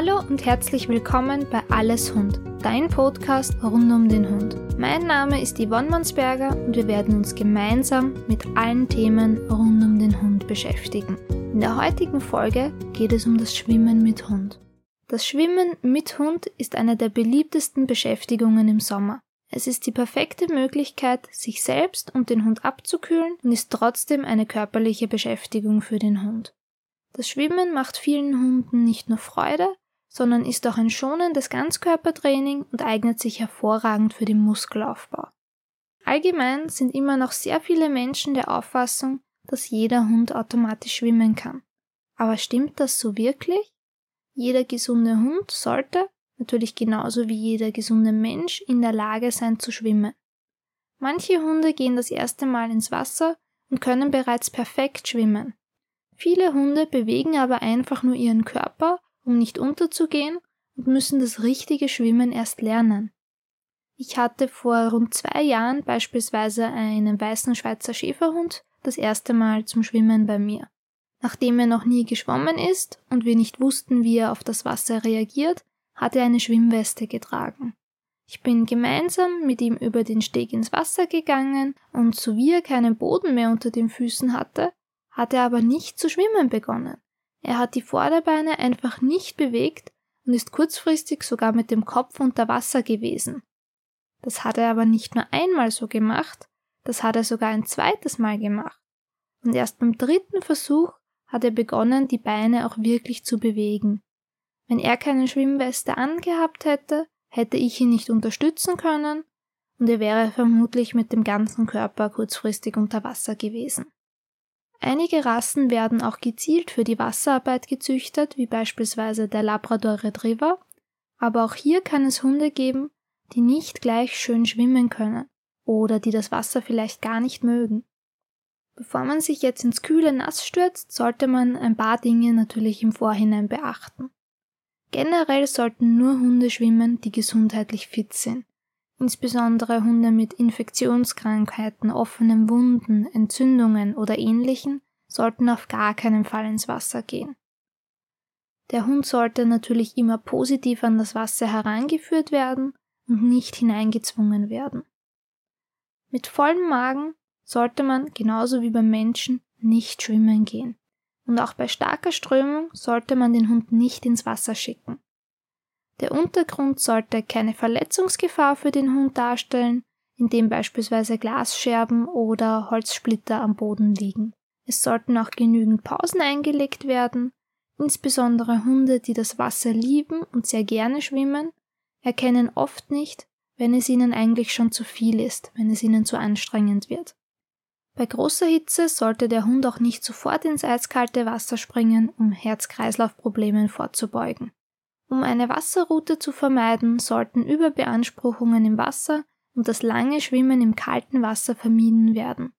Hallo und herzlich willkommen bei Alles Hund, dein Podcast rund um den Hund. Mein Name ist Yvonne Mansberger und wir werden uns gemeinsam mit allen Themen rund um den Hund beschäftigen. In der heutigen Folge geht es um das Schwimmen mit Hund. Das Schwimmen mit Hund ist eine der beliebtesten Beschäftigungen im Sommer. Es ist die perfekte Möglichkeit, sich selbst und den Hund abzukühlen und ist trotzdem eine körperliche Beschäftigung für den Hund. Das Schwimmen macht vielen Hunden nicht nur Freude, sondern ist auch ein schonendes Ganzkörpertraining und eignet sich hervorragend für den Muskelaufbau. Allgemein sind immer noch sehr viele Menschen der Auffassung, dass jeder Hund automatisch schwimmen kann. Aber stimmt das so wirklich? Jeder gesunde Hund sollte, natürlich genauso wie jeder gesunde Mensch, in der Lage sein zu schwimmen. Manche Hunde gehen das erste Mal ins Wasser und können bereits perfekt schwimmen. Viele Hunde bewegen aber einfach nur ihren Körper, um nicht unterzugehen und müssen das richtige Schwimmen erst lernen. Ich hatte vor rund zwei Jahren beispielsweise einen weißen Schweizer Schäferhund das erste Mal zum Schwimmen bei mir. Nachdem er noch nie geschwommen ist und wir nicht wussten, wie er auf das Wasser reagiert, hat er eine Schwimmweste getragen. Ich bin gemeinsam mit ihm über den Steg ins Wasser gegangen und so wie er keinen Boden mehr unter den Füßen hatte, hat er aber nicht zu schwimmen begonnen. Er hat die Vorderbeine einfach nicht bewegt und ist kurzfristig sogar mit dem Kopf unter Wasser gewesen. Das hat er aber nicht nur einmal so gemacht, das hat er sogar ein zweites Mal gemacht. Und erst beim dritten Versuch hat er begonnen, die Beine auch wirklich zu bewegen. Wenn er keine Schwimmweste angehabt hätte, hätte ich ihn nicht unterstützen können und er wäre vermutlich mit dem ganzen Körper kurzfristig unter Wasser gewesen. Einige Rassen werden auch gezielt für die Wasserarbeit gezüchtet, wie beispielsweise der Labrador Retriever, aber auch hier kann es Hunde geben, die nicht gleich schön schwimmen können oder die das Wasser vielleicht gar nicht mögen. Bevor man sich jetzt ins kühle Nass stürzt, sollte man ein paar Dinge natürlich im Vorhinein beachten. Generell sollten nur Hunde schwimmen, die gesundheitlich fit sind. Insbesondere Hunde mit Infektionskrankheiten, offenen Wunden, Entzündungen oder ähnlichen sollten auf gar keinen Fall ins Wasser gehen. Der Hund sollte natürlich immer positiv an das Wasser herangeführt werden und nicht hineingezwungen werden. Mit vollem Magen sollte man, genauso wie beim Menschen, nicht schwimmen gehen. Und auch bei starker Strömung sollte man den Hund nicht ins Wasser schicken. Der Untergrund sollte keine Verletzungsgefahr für den Hund darstellen, indem beispielsweise Glasscherben oder Holzsplitter am Boden liegen. Es sollten auch genügend Pausen eingelegt werden. Insbesondere Hunde, die das Wasser lieben und sehr gerne schwimmen, erkennen oft nicht, wenn es ihnen eigentlich schon zu viel ist, wenn es ihnen zu anstrengend wird. Bei großer Hitze sollte der Hund auch nicht sofort ins eiskalte Wasser springen, um Herz-Kreislauf-Problemen vorzubeugen. Um eine Wasserroute zu vermeiden, sollten Überbeanspruchungen im Wasser und das lange Schwimmen im kalten Wasser vermieden werden.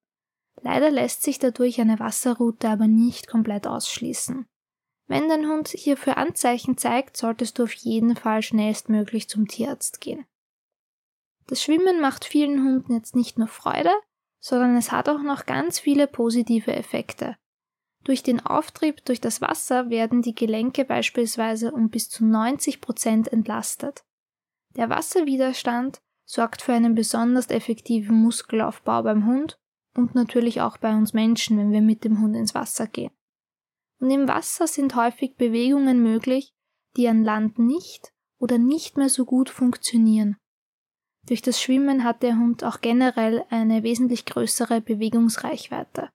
Leider lässt sich dadurch eine Wasserroute aber nicht komplett ausschließen. Wenn dein Hund hierfür Anzeichen zeigt, solltest du auf jeden Fall schnellstmöglich zum Tierarzt gehen. Das Schwimmen macht vielen Hunden jetzt nicht nur Freude, sondern es hat auch noch ganz viele positive Effekte. Durch den Auftrieb durch das Wasser werden die Gelenke beispielsweise um bis zu 90 Prozent entlastet. Der Wasserwiderstand sorgt für einen besonders effektiven Muskelaufbau beim Hund und natürlich auch bei uns Menschen, wenn wir mit dem Hund ins Wasser gehen. Und im Wasser sind häufig Bewegungen möglich, die an Land nicht oder nicht mehr so gut funktionieren. Durch das Schwimmen hat der Hund auch generell eine wesentlich größere Bewegungsreichweite.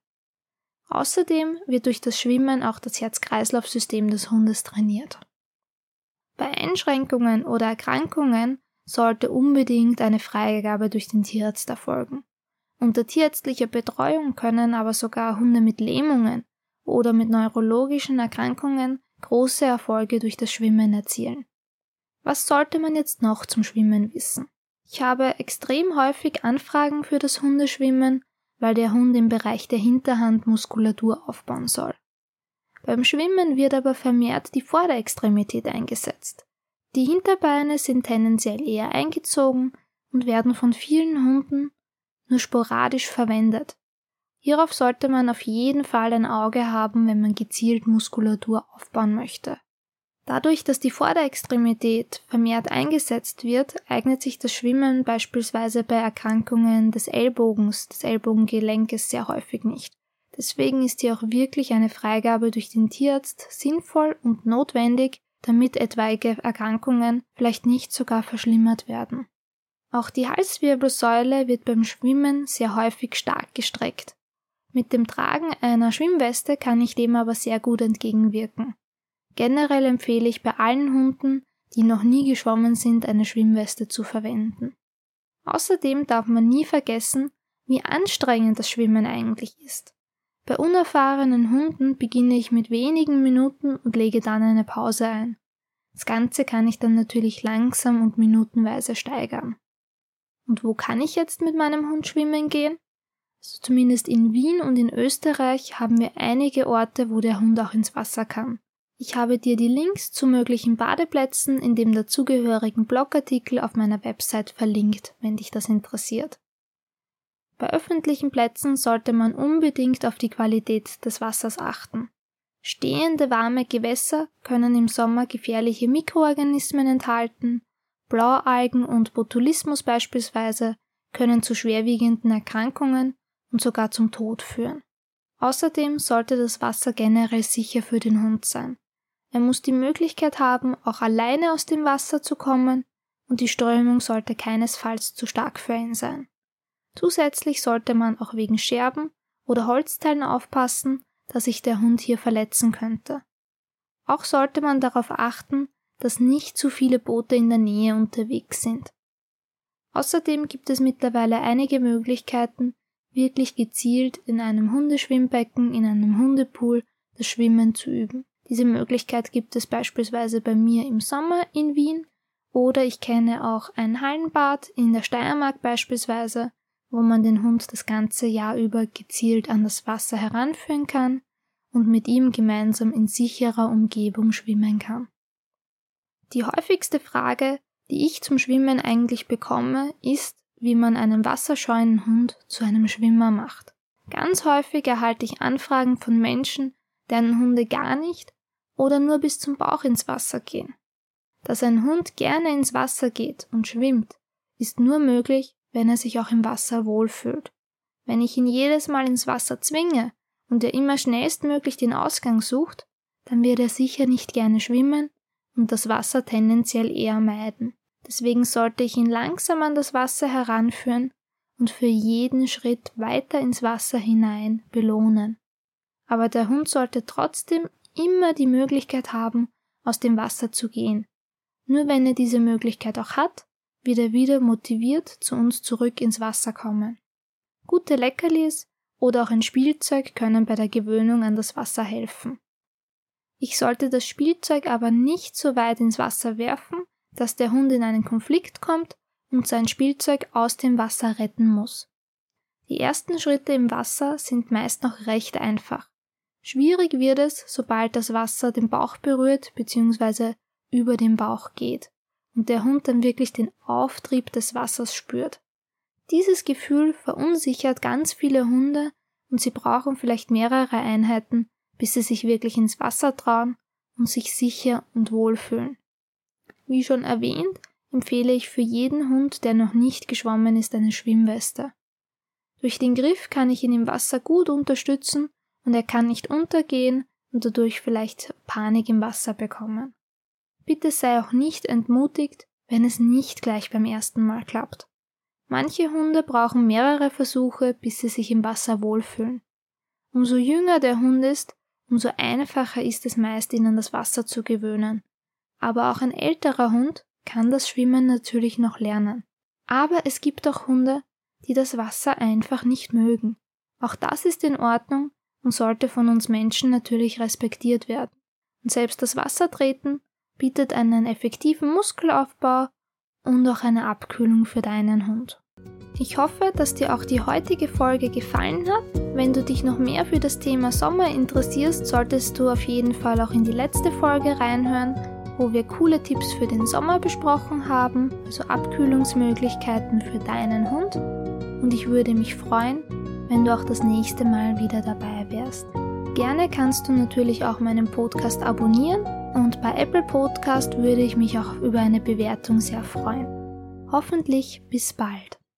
Außerdem wird durch das Schwimmen auch das Herz-Kreislauf-System des Hundes trainiert. Bei Einschränkungen oder Erkrankungen sollte unbedingt eine Freigabe durch den Tierarzt erfolgen. Unter tierärztlicher Betreuung können aber sogar Hunde mit Lähmungen oder mit neurologischen Erkrankungen große Erfolge durch das Schwimmen erzielen. Was sollte man jetzt noch zum Schwimmen wissen? Ich habe extrem häufig Anfragen für das Hundeschwimmen, weil der Hund im Bereich der Hinterhand Muskulatur aufbauen soll. Beim Schwimmen wird aber vermehrt die Vorderextremität eingesetzt. Die Hinterbeine sind tendenziell eher eingezogen und werden von vielen Hunden nur sporadisch verwendet. Hierauf sollte man auf jeden Fall ein Auge haben, wenn man gezielt Muskulatur aufbauen möchte. Dadurch, dass die Vorderextremität vermehrt eingesetzt wird, eignet sich das Schwimmen beispielsweise bei Erkrankungen des Ellbogens, des Ellbogengelenkes sehr häufig nicht. Deswegen ist hier auch wirklich eine Freigabe durch den Tierarzt sinnvoll und notwendig, damit etwaige Erkrankungen vielleicht nicht sogar verschlimmert werden. Auch die Halswirbelsäule wird beim Schwimmen sehr häufig stark gestreckt. Mit dem Tragen einer Schwimmweste kann ich dem aber sehr gut entgegenwirken. Generell empfehle ich bei allen Hunden, die noch nie geschwommen sind, eine Schwimmweste zu verwenden. Außerdem darf man nie vergessen, wie anstrengend das Schwimmen eigentlich ist. Bei unerfahrenen Hunden beginne ich mit wenigen Minuten und lege dann eine Pause ein. Das Ganze kann ich dann natürlich langsam und minutenweise steigern. Und wo kann ich jetzt mit meinem Hund schwimmen gehen? Also zumindest in Wien und in Österreich haben wir einige Orte, wo der Hund auch ins Wasser kann. Ich habe dir die Links zu möglichen Badeplätzen in dem dazugehörigen Blogartikel auf meiner Website verlinkt, wenn dich das interessiert. Bei öffentlichen Plätzen sollte man unbedingt auf die Qualität des Wassers achten. Stehende warme Gewässer können im Sommer gefährliche Mikroorganismen enthalten, Blaualgen und Botulismus beispielsweise können zu schwerwiegenden Erkrankungen und sogar zum Tod führen. Außerdem sollte das Wasser generell sicher für den Hund sein. Er muss die Möglichkeit haben, auch alleine aus dem Wasser zu kommen und die Strömung sollte keinesfalls zu stark für ihn sein. Zusätzlich sollte man auch wegen Scherben oder Holzteilen aufpassen, da sich der Hund hier verletzen könnte. Auch sollte man darauf achten, dass nicht zu viele Boote in der Nähe unterwegs sind. Außerdem gibt es mittlerweile einige Möglichkeiten, wirklich gezielt in einem Hundeschwimmbecken, in einem Hundepool das Schwimmen zu üben. Diese Möglichkeit gibt es beispielsweise bei mir im Sommer in Wien oder ich kenne auch ein Hallenbad in der Steiermark beispielsweise, wo man den Hund das ganze Jahr über gezielt an das Wasser heranführen kann und mit ihm gemeinsam in sicherer Umgebung schwimmen kann. Die häufigste Frage, die ich zum Schwimmen eigentlich bekomme, ist, wie man einen wasserscheuen Hund zu einem Schwimmer macht. Ganz häufig erhalte ich Anfragen von Menschen, deren Hunde gar nicht oder nur bis zum Bauch ins Wasser gehen. Dass ein Hund gerne ins Wasser geht und schwimmt, ist nur möglich, wenn er sich auch im Wasser wohlfühlt. Wenn ich ihn jedes Mal ins Wasser zwinge und er immer schnellstmöglich den Ausgang sucht, dann wird er sicher nicht gerne schwimmen und das Wasser tendenziell eher meiden. Deswegen sollte ich ihn langsam an das Wasser heranführen und für jeden Schritt weiter ins Wasser hinein belohnen. Aber der Hund sollte trotzdem immer die Möglichkeit haben, aus dem Wasser zu gehen. Nur wenn er diese Möglichkeit auch hat, wird er wieder motiviert zu uns zurück ins Wasser kommen. Gute Leckerlis oder auch ein Spielzeug können bei der Gewöhnung an das Wasser helfen. Ich sollte das Spielzeug aber nicht so weit ins Wasser werfen, dass der Hund in einen Konflikt kommt und sein Spielzeug aus dem Wasser retten muss. Die ersten Schritte im Wasser sind meist noch recht einfach. Schwierig wird es, sobald das Wasser den Bauch berührt bzw. über den Bauch geht und der Hund dann wirklich den Auftrieb des Wassers spürt. Dieses Gefühl verunsichert ganz viele Hunde und sie brauchen vielleicht mehrere Einheiten, bis sie sich wirklich ins Wasser trauen und sich sicher und wohl fühlen. Wie schon erwähnt, empfehle ich für jeden Hund, der noch nicht geschwommen ist, eine Schwimmweste. Durch den Griff kann ich ihn im Wasser gut unterstützen und er kann nicht untergehen und dadurch vielleicht Panik im Wasser bekommen. Bitte sei auch nicht entmutigt, wenn es nicht gleich beim ersten Mal klappt. Manche Hunde brauchen mehrere Versuche, bis sie sich im Wasser wohlfühlen. Umso jünger der Hund ist, umso einfacher ist es meist, ihn an das Wasser zu gewöhnen. Aber auch ein älterer Hund kann das Schwimmen natürlich noch lernen. Aber es gibt auch Hunde, die das Wasser einfach nicht mögen. Auch das ist in Ordnung und sollte von uns Menschen natürlich respektiert werden. Und selbst das Wassertreten bietet einen effektiven Muskelaufbau und auch eine Abkühlung für deinen Hund. Ich hoffe, dass dir auch die heutige Folge gefallen hat. Wenn du dich noch mehr für das Thema Sommer interessierst, solltest du auf jeden Fall auch in die letzte Folge reinhören, wo wir coole Tipps für den Sommer besprochen haben, also Abkühlungsmöglichkeiten für deinen Hund. Und ich würde mich freuen, wenn du auch das nächste Mal wieder dabei wärst. Gerne kannst du natürlich auch meinen Podcast abonnieren und bei Apple Podcast würde ich mich auch über eine Bewertung sehr freuen. Hoffentlich bis bald.